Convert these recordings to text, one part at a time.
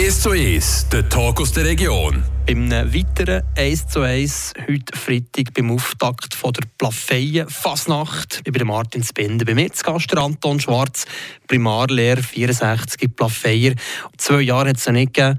1 zu 1, der Talk aus der Region. Beim weiteren 1 zu 1 heute Freitag beim Auftakt von der Plafeien Fasnacht über Martin Spinde. Bei mir zu Gast Anton Schwarz, Primarlehrer 64 Plafeier. Zwei Jahre hat es ja nicht gegeben.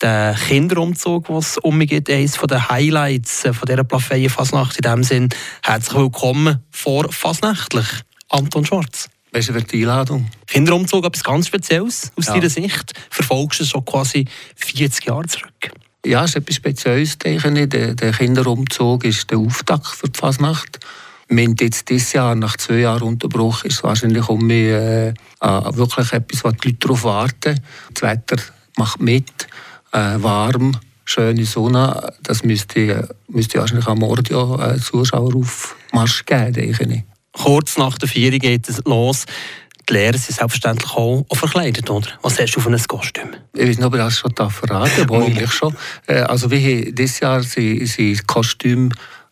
Der Kinderumzug, was umgeht, eines der Highlights von dieser Plafeien Fasnacht. In dem Sinn, herzlich willkommen vor Fasnächtlich. Anton Schwarz. Besten für die Einladung. Kinderumzug, etwas ganz Spezielles aus ja. deiner Sicht. Verfolgst du schon quasi 40 Jahre zurück? Ja, es ist etwas Spezielles, denke ich. Der, der Kinderumzug ist der Auftakt für die Fasnacht. Wir haben jetzt dieses Jahr, nach zwei Jahren Unterbruch, ist es wahrscheinlich um mich, äh, wirklich etwas, was die Leute darauf warten. Das Wetter macht mit, äh, warm, schöne Sonne. Das müsste, müsste wahrscheinlich am Morgen ja, äh, Zuschauer auf Marsch geben, denke ich. Kurz nach der Vier geht es los. Die Lehrer sind selbstverständlich auch, verkleidet, oder? Was hast du für ein Kostüm? Ich weiß nicht, ob ich das schon verraten darf, eigentlich schon. Äh, also wir haben dieses Jahr sie, sie Kostüm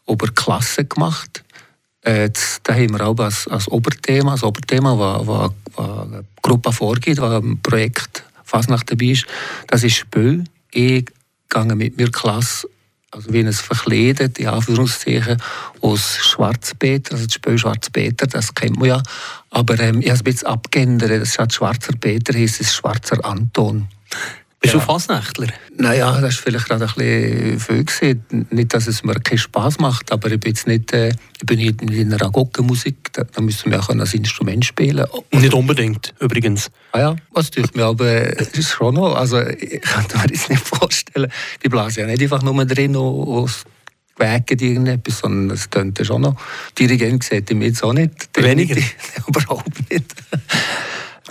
über Klasse gemacht. Äh, da haben wir auch als, als Oberthema, als Oberthema, was, was, was eine Gruppe vorgeht, was ein Projekt fast nach dabei ist. Das ist Spö. Ich gehe mit mir Klasse also wie ein verkleidet, in Anführungszeichen, aus Schwarzpeter, also das Spiel Schwarzpeter, das kennt man ja. Aber ähm, ich habe es ein bisschen abgeändert, statt Schwarzer Peter heisst es Schwarzer Anton. Bist ja. du Fasnächtler? Naja, das war vielleicht gerade ein bisschen viel. Gewesen. Nicht, dass es mir keinen Spass macht, aber ich bin jetzt nicht, äh, ich bin nicht in einer Gockenmusik, da, da müssen wir auch ein Instrument spielen. Nicht unbedingt, übrigens. Ah ja, was tue ich mir, aber es ist schon noch, also ich kann mir das nicht vorstellen. Die blasen ja nicht einfach nur drin aus Wegen irgendetwas, sondern es könnte schon noch. Dirigent sieht mich jetzt auch nicht. Weniger? Überhaupt nicht.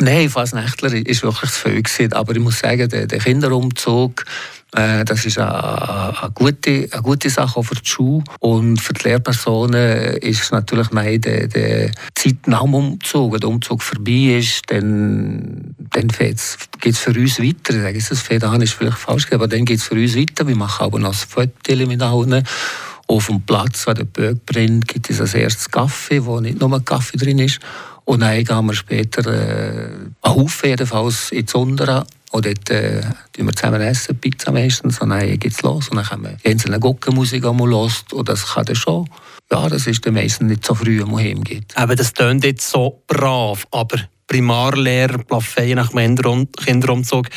Nein, Fasnächtler ist wirklich zu viel. Aber ich muss sagen, der, der Kinderumzug, äh, das ist eine, eine, gute, eine gute Sache auch für die Schule. Und für die Lehrpersonen ist es natürlich nein, der, der Zeit nach dem Umzug, wenn der Umzug vorbei ist, dann, dann geht es für uns weiter. Ich sage, das fängt an, ist vielleicht falsch, aber dann geht es für uns weiter. Wir machen aber noch ein Foto mit allen. Auf dem Platz, wo der Böck brennt, gibt es als erstes Kaffee, wo nicht nur Kaffee drin ist. Und dann gehen wir später äh, einen Haufen jedenfalls ins Sondera. Und dort äh, wir zusammen essen, Pizza meistens. Und dann geht es los. Und dann können wir die einzelnen Gockenmusik einmal. Und das kann dann schon. Ja, das ist dann meistens nicht so früh, wenn man heimgeht. Aber das klingt jetzt so brav. Aber Primarlehrer, Plafeien nach dem Kinderumzug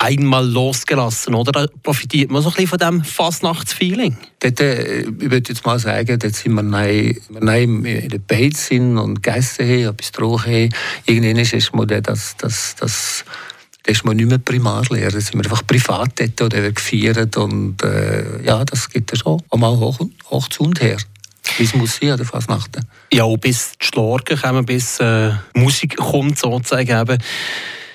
einmal losgelassen, oder? Da profitiert man so ein bisschen von diesem Fastnachtsfeeling. Dort, äh, ich würde jetzt mal sagen, dort sind wir neu, neu in der Beiz sind und gegessen haben, etwas getrunken. Irgendwann ist man das, das, das da ist man nicht mehr Primarlehrer, da sind wir einfach privat dort oder gefeiert und äh, ja, das geht ja schon auch mal hoch, hoch zu und her. Es muss sein an der Fasnachten. Ja, bis die Schlorgen kommen, bis äh, Musik kommt sozusagen eben.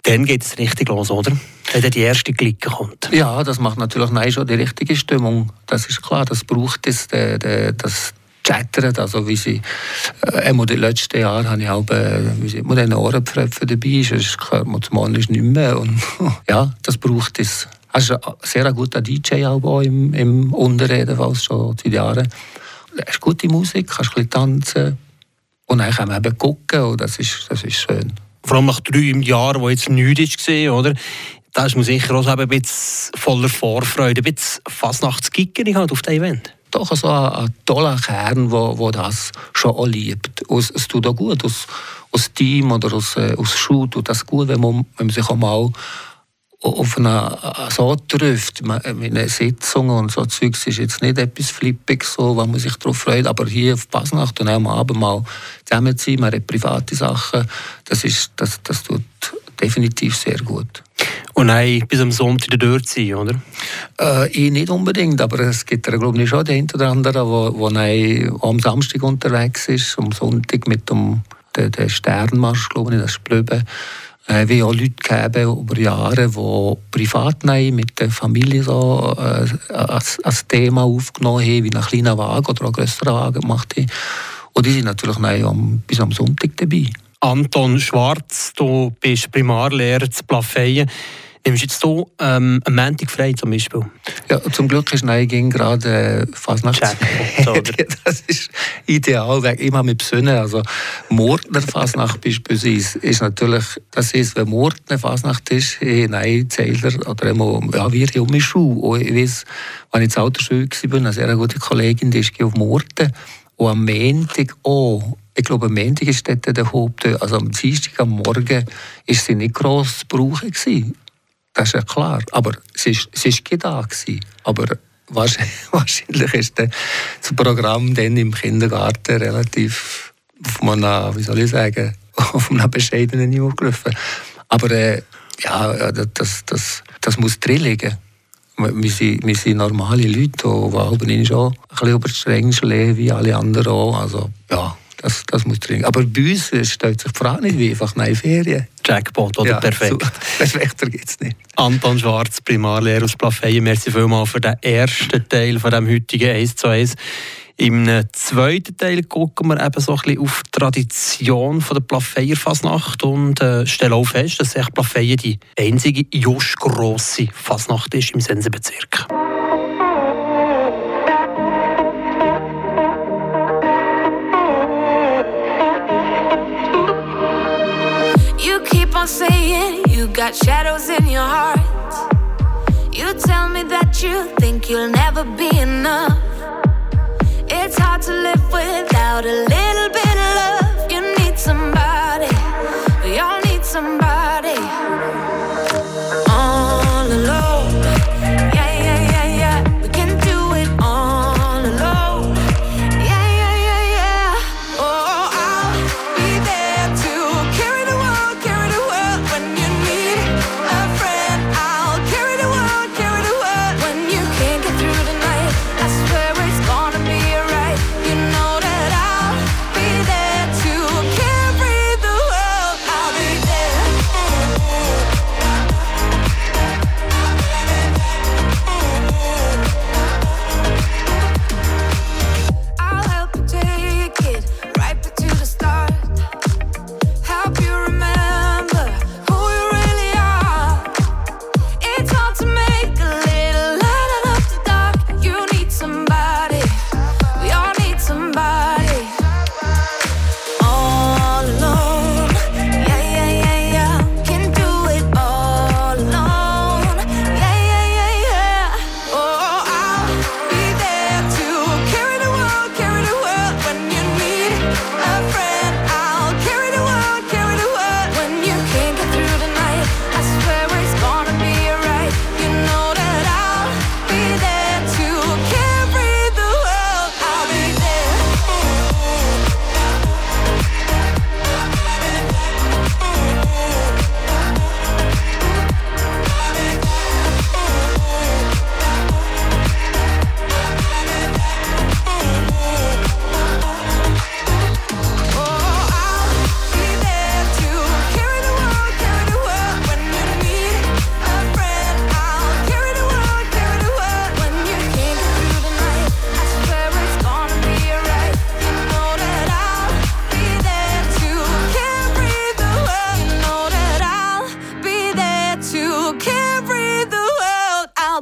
Dann geht es richtig los, oder? Wenn die erste Clique kommt. Ja, das macht natürlich nein, schon die richtige Stimmung. Das ist klar, das braucht es, das, das Chattern, also wie sie, äh, in den letzten Jahren habe ich auch, äh, wie sie, immer eine Ohrenpfröpfe dabei, sonst hört man zum nicht mehr und ja, das braucht es. Also ein sehr guter DJ auch im, im Unterreden, schon seit Jahren. Es ist gute Musik, kannst ein bisschen tanzen und dann kann man eben gucken und das ist, das ist schön vor allem nach drei Jahren, wo jetzt nichts war, oder? Da ist man sicher auch ein bisschen voller Vorfreude, ein bisschen Fasnachtsgickerig halt auf diesem Event. Doch, so ein, ein toller Kern, der das schon auch liebt. Es, es tut auch gut, aus, Team oder aus, äh, aus Schule tut das gut, wenn man, wenn man sich auch mal auf einer so trifft, mit einer Sitzung und so Zeugs ist jetzt nicht etwas Flippiges, so, wo man sich darauf freut, aber hier auf Pasnacht und am Abend mal zusammen sein, man hat private Sachen, das, ist, das, das tut definitiv sehr gut. Und nein, bis am Sonntag dort sein, oder? Äh, ich nicht unbedingt, aber es gibt ja, glaube ich, schon den oder anderen, wo, wo am Samstag unterwegs ist, am Sonntag mit dem der, der Sternmarsch, glaube ich, das ist Blöbe äh, wie auch Leute gegeben über Jahre, die privat mit der Familie so, äh, als, als, Thema aufgenommen haben, wie einen kleinen Wagen oder einen größeren Wagen gemacht haben. Und die sind natürlich am, bis am Sonntag dabei. Anton Schwarz, du bist Primarlehrer zu Plafeyen. Nimmst du jetzt hier ähm, am Montag frei zum Beispiel? Ja, zum Glück ist Neiging gerade äh, Fasnacht. das ist ideal, weil ich mich besinnen. Also Mordner Fasnacht beispielsweise ist natürlich, das ist, wenn Mordner Fasnacht ist, hey, nein, Zähler oder immer, ja, wir um mich Schuh. Ich weiß, als ich in Autoschule war, eine sehr gute Kollegin, die ist auf Morden. Und am Montag auch. Ich glaube, am Montag ist dort der Haupttag. Also am Dienstag, am Morgen, war sie nicht gross zu brauchen. Gewesen. Das ist ja klar. Aber es war es da. Aber wahrscheinlich ist das Programm dann im Kindergarten relativ auf einem, wie soll ich sagen, auf einem bescheidenen Niveau gelaufen. Aber äh, ja, das, das, das muss drin liegen. Wir sind, wir sind normale Leute, die auch schon ein bisschen über die Stränge leben, wie alle anderen auch. Also, ja, das, das muss drin. Aber bei uns stellt sich die Frage nicht, wie einfach neue Ferien. Jackpot, oder? Ja, perfekt. So, perfekter geht es nicht. Anton Schwarz, Primarlehrer aus Plafeyen, merci vielmals für den ersten Teil von dem heutigen 1 zu 1. Im zweiten Teil gucken wir eben so ein bisschen auf die Tradition der Plafeyer Fasnacht und äh, stellen auch fest, dass Plafeyen die einzige just grosse Fasnacht ist im Sensenbezirk. You saying you got shadows in your heart. You tell me that you think you'll never be enough. It's hard to live without a little bit of love. You need somebody, we all need somebody.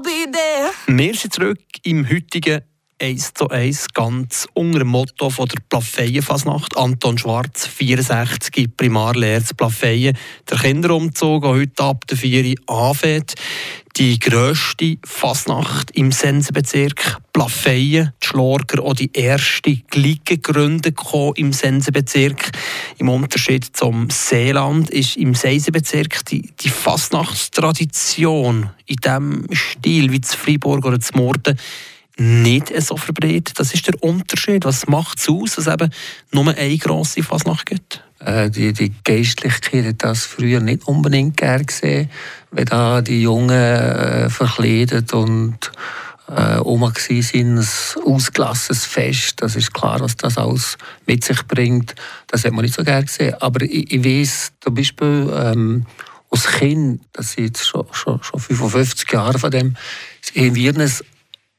Be there. Wir sind zurück im heutigen 1 zu 1 ganz unter dem Motto von der Plafeyen-Fasnacht. Anton Schwarz, 64, Primarlehrer zu Plafeyen. Der Kinderumzug, der heute ab der 4 Uhr anfängt. Die grösste Fasnacht im Sensenbezirk Plafeyen. Die Schlorger auch die erste Glige gegründet im Sensenbezirk. Im Unterschied zum Seeland ist im Sensenbezirk die, die Fasnachtstradition in diesem Stil wie zu Freiburg oder zu Morden nicht so verbreitet. Das ist der Unterschied. Was macht es aus, dass eben nur eine grosse Fasnacht gibt? Äh, die, die Geistlichkeit hat das früher nicht unbedingt gern gesehen, wenn da die Jungen äh, verkleidet und äh, Oma sind, ein ausgelassenes Fest. Das ist klar, was das alles mit sich bringt. Das hat man nicht so gern gesehen. Aber ich, ich weiss zum Beispiel ähm, als Kind, das sind jetzt schon, schon, schon 55 Jahre von dem, in Wirnes,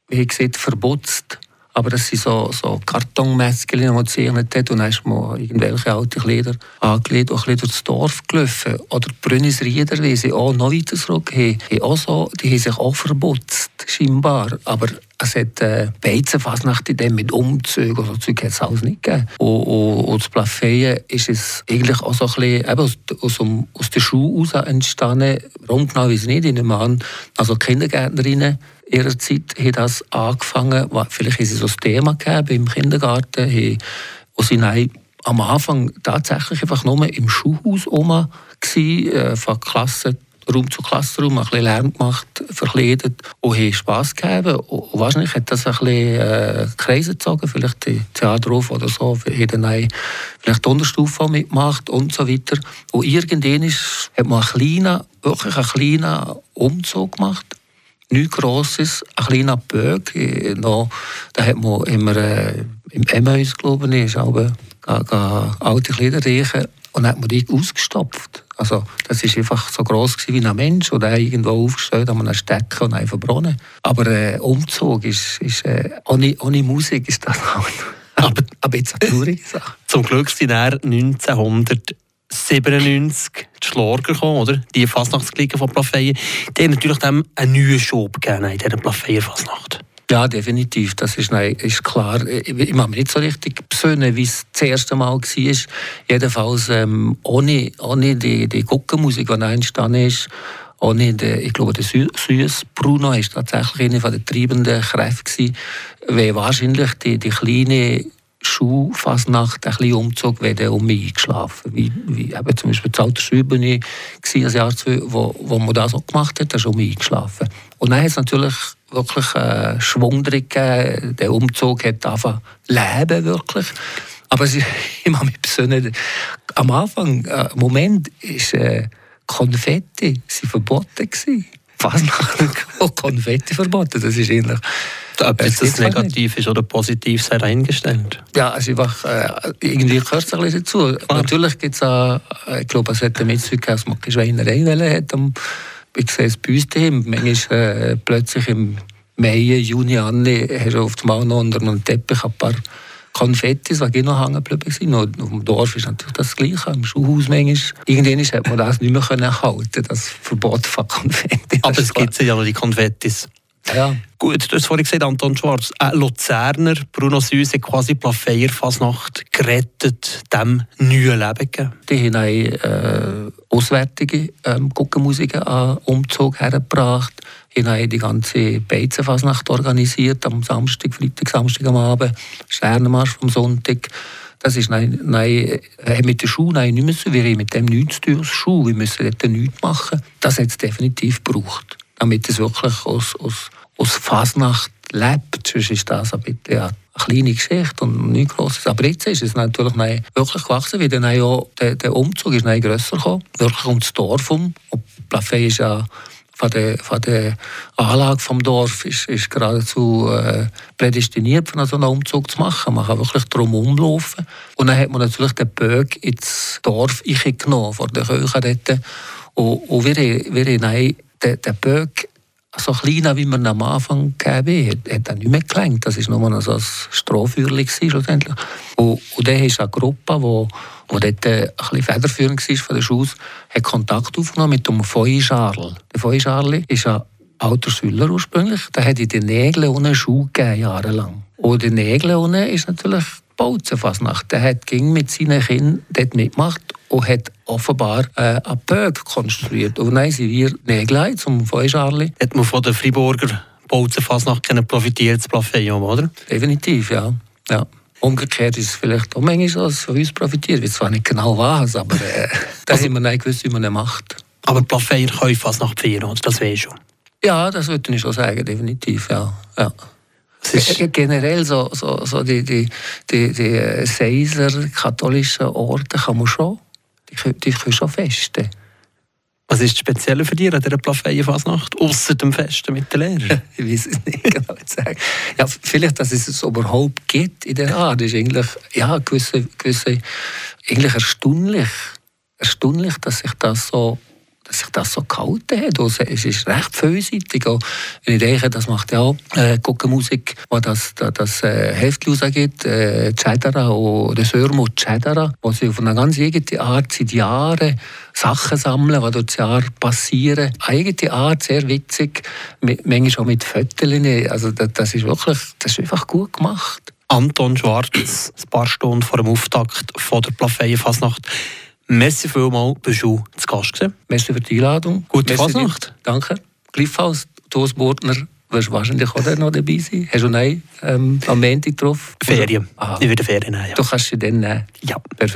wie gesagt, verbotzt. aber das sind so, so Kartonmässchen, die man gezeichnet hat und dann ist man irgendwelche alte Kleider angelegt und ein durchs Dorf gelaufen. Oder Brünnisrieder, wie sie auch noch weiter zurück haben, auch so, die haben sich auch verputzt, scheinbar. Aber es hat äh, Beizenfasnacht in dem mit Umzügen oder so Zeug hat es alles nicht gegeben. Und, und, und das Plafeyen ist es eigentlich auch so ein bisschen eben aus, aus, aus der Schule heraus entstanden. Warum genau, weiß ich nicht. Ich nehme an, also Kindergärtnerinnen ihrer Zeit haben das angefangen, vielleicht haben sie so ein Thema gegeben im Kindergarten, wo sie nein, am Anfang tatsächlich einfach nur im Schulhaus Oma gsi, äh, von Klasse Raum zu Klassenraum, ein bisschen Lärm gemacht, verkleidet und haben Spass gegeben. Und wahrscheinlich hat das ein bisschen äh, Kreise gezogen, vielleicht die Theaterhof oder so, haben dann vielleicht die Unterstufe mitgemacht und so weiter. Und irgendwann ist, hat man einen kleinen, wirklich einen kleinen Umzug gemacht nichts Grosses, ein kleiner Böck. Äh, da hat man immer äh, im Emmaus, glaube ich, aber, alte Kleider riechen und hat man die ausgestopft. Also, das war einfach so gross wie ein Mensch oder irgendwo aufgestellt an einem Stecken und einfach verbrannt. Aber äh, Umzug ist, ist äh, ohne, ohne Musik ist das auch aber, aber jetzt eine traurige Sache. Zum Glück sind er 1900 97 die Schlager gekommen, oder? Die Fasnachtsklicke von Plafeyen. Die haben natürlich dem einen neuen Schub gegeben in dieser Plafeyer Fasnacht. Ja, definitiv. Das ist, nein, ist klar. Ich mache mich nicht so richtig besinnen, wie es das erste Mal war. Jedenfalls ähm, ohne, ohne die, die Guckenmusik, die entstanden ist, ohne den, ich glaube, der Süß Bruno war tatsächlich eine der treibenden Kräfte, weil wahrscheinlich die, die kleine Schulfasnacht ein bisschen Umzug, wenn um mich eingeschlafen. Wie, wie eben zum Beispiel die Alter Schübene war ein Jahr zwei, wo, wo man das auch gemacht hat, da ist um mich eingeschlafen. Und dann hat es natürlich wirklich einen Schwung drin gegeben. Der Umzug hat einfach leben wirklich. Aber ich habe mich besinnen, am Anfang, äh, Moment, ist äh, Konfetti sind verboten gewesen. Fasnacht Konfetti verboten, das ist eigentlich ob jetzt das negativ ist oder positiv, sei eingestellt. Ja, also einfach, äh, irgendwie gehört es ein bisschen dazu. Klar. Natürlich gibt es auch, äh, ich glaube, es hat damit zu dass man keine Schweinerei hat. Ich sehe es bei uns daheim. Manchmal äh, plötzlich im Mai, Juni an, hast du auf dem Mal noch unter einem Teppich ein paar Konfettis, die noch hängen geblieben sind. Und auf dem Dorf ist natürlich das Gleiche. Im Schulhaus manchmal. Irgendwann hat man das nicht mehr halten das Verbot von Konfetti. Aber es gibt ja noch die Konfettis. Ja. Gut, du hast vorhin gesagt, Anton Schwarz, ein Luzerner, Bruno Süß, hat quasi Plafeyer Fasnacht gerettet, dem neuen Leben gegeben. Die haben äh, auswärtige ähm, Guckenmusiken an Umzug hergebracht. Die haben die ganze Beizenfasnacht organisiert, am Samstag, Freitag, Samstag am Abend, Sternenmarsch am Sonntag. Das ist nein, nein, äh, mit der Schule nein, nicht müssen. Wir haben mit dem nichts zu tun, Schule. Wir müssen dort nichts machen. Das hat es definitiv gebraucht damit es wirklich aus, aus, aus Fasnacht lebt. Sonst ist das ein bisschen ja, eine kleine Geschichte und nichts Grosses. Aber jetzt ist es natürlich wirklich gewachsen, weil dann auch der, der Umzug ist grösser gekommen, wirklich um das Dorf um. Und Plafay ist ja von der, von der Anlage des Dorf ist, ist geradezu äh, prädestiniert, für so einen Umzug zu machen. Man kann wirklich drum umlaufen. Und dann hat man natürlich den Böck ins Dorf genommen, vor der Kirche dort. Und, und wir, wir haben der, der Böck, so klein wie man am Anfang gegeben hat, hat er nicht mehr gelenkt. Das war nur so ein Strohfeuerchen. Und, und dann ist eine Gruppe, die wo dort ein bisschen federführend war von der Schule, hat Kontakt aufgenommen mit dem Feuischarl. Der Feuischarl ist ein alter Schüler ursprünglich. Der hat in den Nägeln ohne Schuhe gegeben, jahrelang. Und die Nägel ohne ist natürlich Bauzenfasnacht. Der hat mit seinen Kindern dort mitgemacht und hat offenbar äh, einen Böck konstruiert. Und dann sind wir Nägel zum Feuerscharli. Hat man von der Friburger Bauzenfasnacht profitiert, das Plafeyon, oder? Definitiv, ja. ja. Umgekehrt ist es vielleicht auch manchmal so, dass von uns profitiert. Ich weiß zwar nicht genau was, aber äh, da also, haben wir nicht gewusst, wie man es macht. Aber Plafeyer können Fasnacht feiern, oder? Das weiß schon. Ja, das würde ich schon sagen, definitiv, ja. ja. Generell so, so, so die, die, die, die äh, Seiser katholischen Orte kann man schon, die, können schon festen. Was ist das Spezielle für dich an dieser Plafeyen-Fasnacht, außer dem Festen mit den Lehrern? ich weiß es nicht genau sagen. Ja, vielleicht, dass es es überhaupt gibt in der Art, ist eigentlich ja, gewisse, gewisse, eigentlich erstaunlich, erstaunlich, dass sich das so dass sich das so gehalten hat. Also, es ist recht vielseitig. Auch ich denke, das macht ja auch äh, Musik, wo das, das, das äh, Heft rausgibt, äh, Cedera oder Sörmo Cedera, wo sie auf eine ganz eigene Art seit Jahren Sachen sammeln, die durch das Jahr passieren. Eigene Art, sehr witzig, manchmal auch mit Fotos. Also das, das, ist wirklich, das ist einfach gut gemacht. Anton Schwarz, ein paar Stunden vor dem Auftakt von der Plafeyen-Fasnacht. Merci vielmals, bist du zu Gast gewesen. Merci für die Einladung. Gute Fasnacht. Danke. Gleichfalls, Thomas Bortner, wirst wahrscheinlich auch noch dabei sein. Hast du nein ähm, am Montag drauf? Ferien. Aha. Ich werde Ferien nehmen, ja. Du kannst sie dann nehmen? Ja. Perfekt.